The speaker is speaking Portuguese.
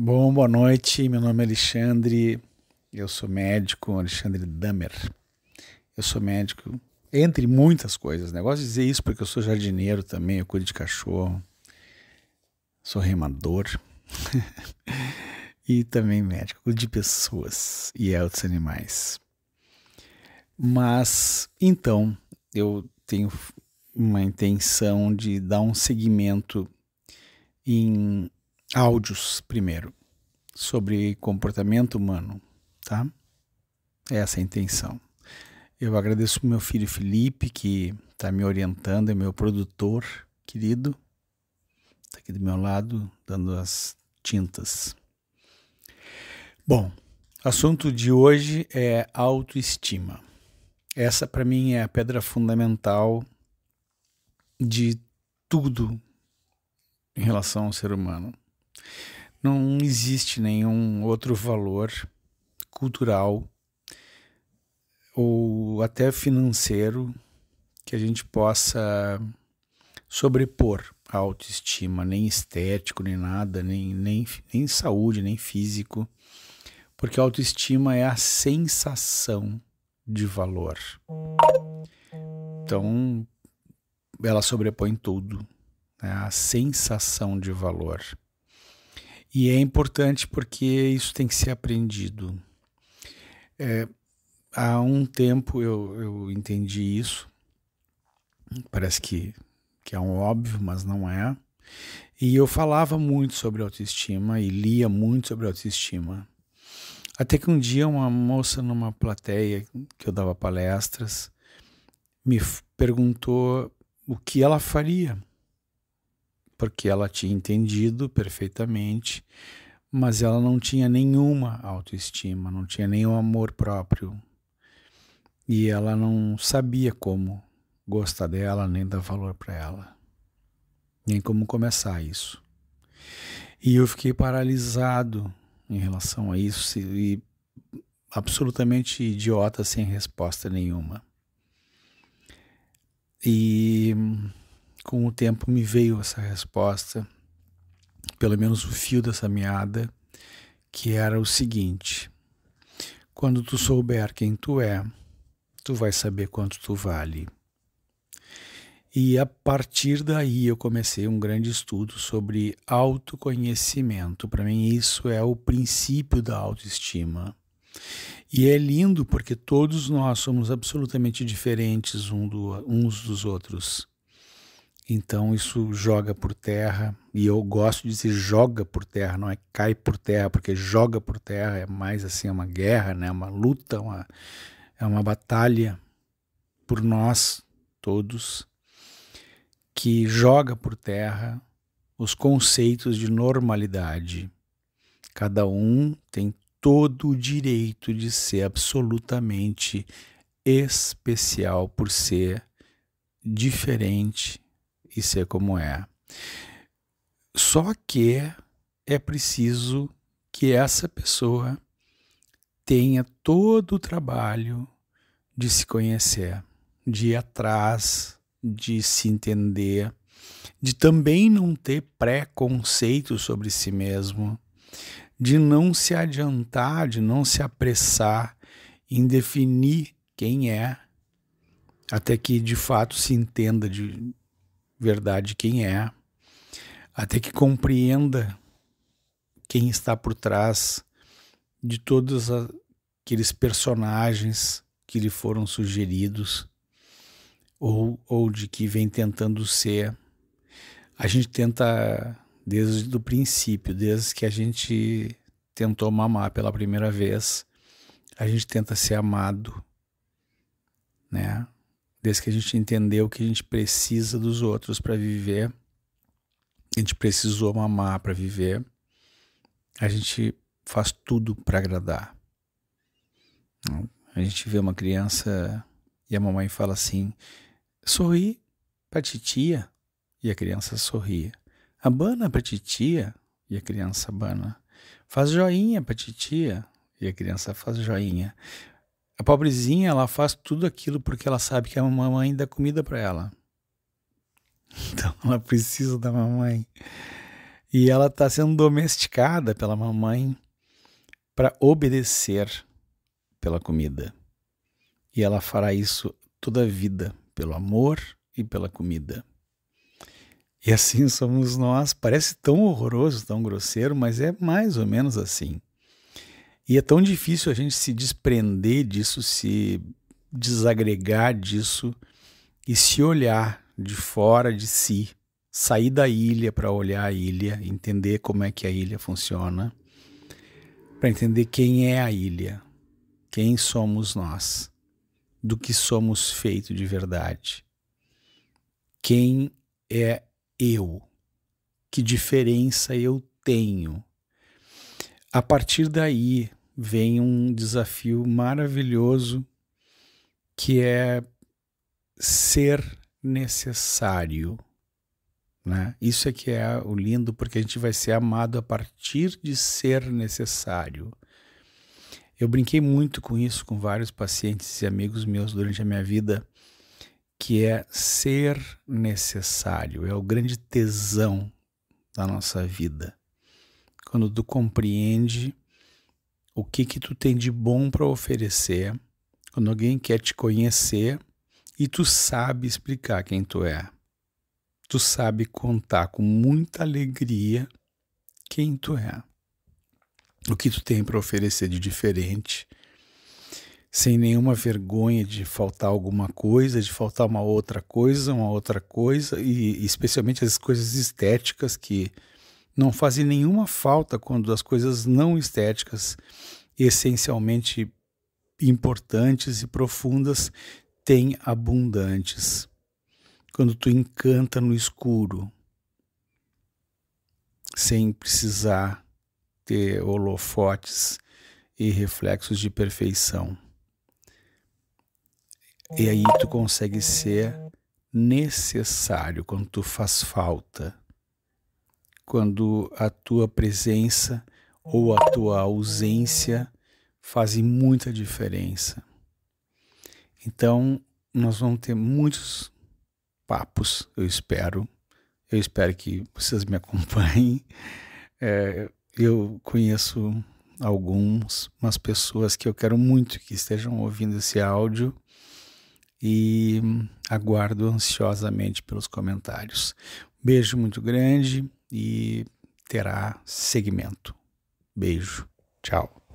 Bom, boa noite. Meu nome é Alexandre. Eu sou médico, Alexandre Damer. Eu sou médico, entre muitas coisas. Negócio de dizer isso porque eu sou jardineiro também, eu cuido de cachorro, sou remador e também médico, cuido de pessoas e outros animais. Mas então eu tenho uma intenção de dar um segmento em áudios primeiro sobre comportamento humano, tá? Essa é a intenção. Eu agradeço meu filho Felipe que está me orientando, é meu produtor querido, está aqui do meu lado dando as tintas. Bom, assunto de hoje é autoestima. Essa para mim é a pedra fundamental de tudo em relação ao ser humano. Não existe nenhum outro valor cultural ou até financeiro que a gente possa sobrepor a autoestima, nem estético, nem nada, nem, nem, nem saúde, nem físico, porque a autoestima é a sensação de valor. Então, ela sobrepõe tudo, né? a sensação de valor. E é importante porque isso tem que ser aprendido. É, há um tempo eu, eu entendi isso, parece que, que é um óbvio, mas não é. E eu falava muito sobre autoestima e lia muito sobre autoestima. Até que um dia uma moça numa plateia que eu dava palestras me perguntou o que ela faria porque ela tinha entendido perfeitamente, mas ela não tinha nenhuma autoestima, não tinha nenhum amor próprio. E ela não sabia como gostar dela, nem dar valor para ela, nem como começar isso. E eu fiquei paralisado em relação a isso e absolutamente idiota, sem resposta nenhuma. E com o tempo me veio essa resposta, pelo menos o fio dessa meada, que era o seguinte: quando tu souber quem tu é, tu vai saber quanto tu vale. E a partir daí eu comecei um grande estudo sobre autoconhecimento. Para mim, isso é o princípio da autoestima. E é lindo porque todos nós somos absolutamente diferentes uns dos outros. Então isso joga por terra, e eu gosto de dizer joga por terra, não é cai por terra, porque joga por terra é mais assim, é uma guerra, né? uma luta, uma, é uma batalha por nós todos, que joga por terra os conceitos de normalidade. Cada um tem todo o direito de ser absolutamente especial por ser diferente e ser como é. Só que é preciso que essa pessoa tenha todo o trabalho de se conhecer, de ir atrás, de se entender, de também não ter preconceito sobre si mesmo, de não se adiantar, de não se apressar em definir quem é, até que de fato se entenda de, verdade quem é, até que compreenda quem está por trás de todos aqueles personagens que lhe foram sugeridos ou, ou de que vem tentando ser. A gente tenta desde o princípio, desde que a gente tentou mamar pela primeira vez, a gente tenta ser amado, né? Desde que a gente entendeu que a gente precisa dos outros para viver, a gente precisou mamar para viver, a gente faz tudo para agradar. A gente vê uma criança e a mamãe fala assim: sorri para titia, e a criança sorri. Abana para titia, e a criança abana. Faz joinha para titia, e a criança faz joinha. A pobrezinha, ela faz tudo aquilo porque ela sabe que a mamãe dá comida para ela. Então ela precisa da mamãe. E ela está sendo domesticada pela mamãe para obedecer pela comida. E ela fará isso toda a vida, pelo amor e pela comida. E assim somos nós. Parece tão horroroso, tão grosseiro, mas é mais ou menos assim. E é tão difícil a gente se desprender disso, se desagregar disso e se olhar de fora de si, sair da ilha para olhar a ilha, entender como é que a ilha funciona, para entender quem é a ilha, quem somos nós, do que somos feito de verdade, quem é eu, que diferença eu tenho. A partir daí vem um desafio maravilhoso que é ser necessário. Né? Isso é que é o lindo, porque a gente vai ser amado a partir de ser necessário. Eu brinquei muito com isso com vários pacientes e amigos meus durante a minha vida, que é ser necessário, é o grande tesão da nossa vida. Quando tu compreende o que que tu tem de bom para oferecer, quando alguém quer te conhecer e tu sabe explicar quem tu é. Tu sabe contar com muita alegria quem tu é. O que tu tem para oferecer de diferente sem nenhuma vergonha de faltar alguma coisa, de faltar uma outra coisa, uma outra coisa, e especialmente as coisas estéticas que não fazem nenhuma falta quando as coisas não estéticas, essencialmente importantes e profundas, têm abundantes. Quando tu encanta no escuro, sem precisar ter holofotes e reflexos de perfeição. E aí tu consegue ser necessário quando tu faz falta. Quando a tua presença ou a tua ausência fazem muita diferença. Então, nós vamos ter muitos papos, eu espero. Eu espero que vocês me acompanhem. É, eu conheço algumas umas pessoas que eu quero muito que estejam ouvindo esse áudio e aguardo ansiosamente pelos comentários. Beijo muito grande e terá segmento. Beijo. Tchau.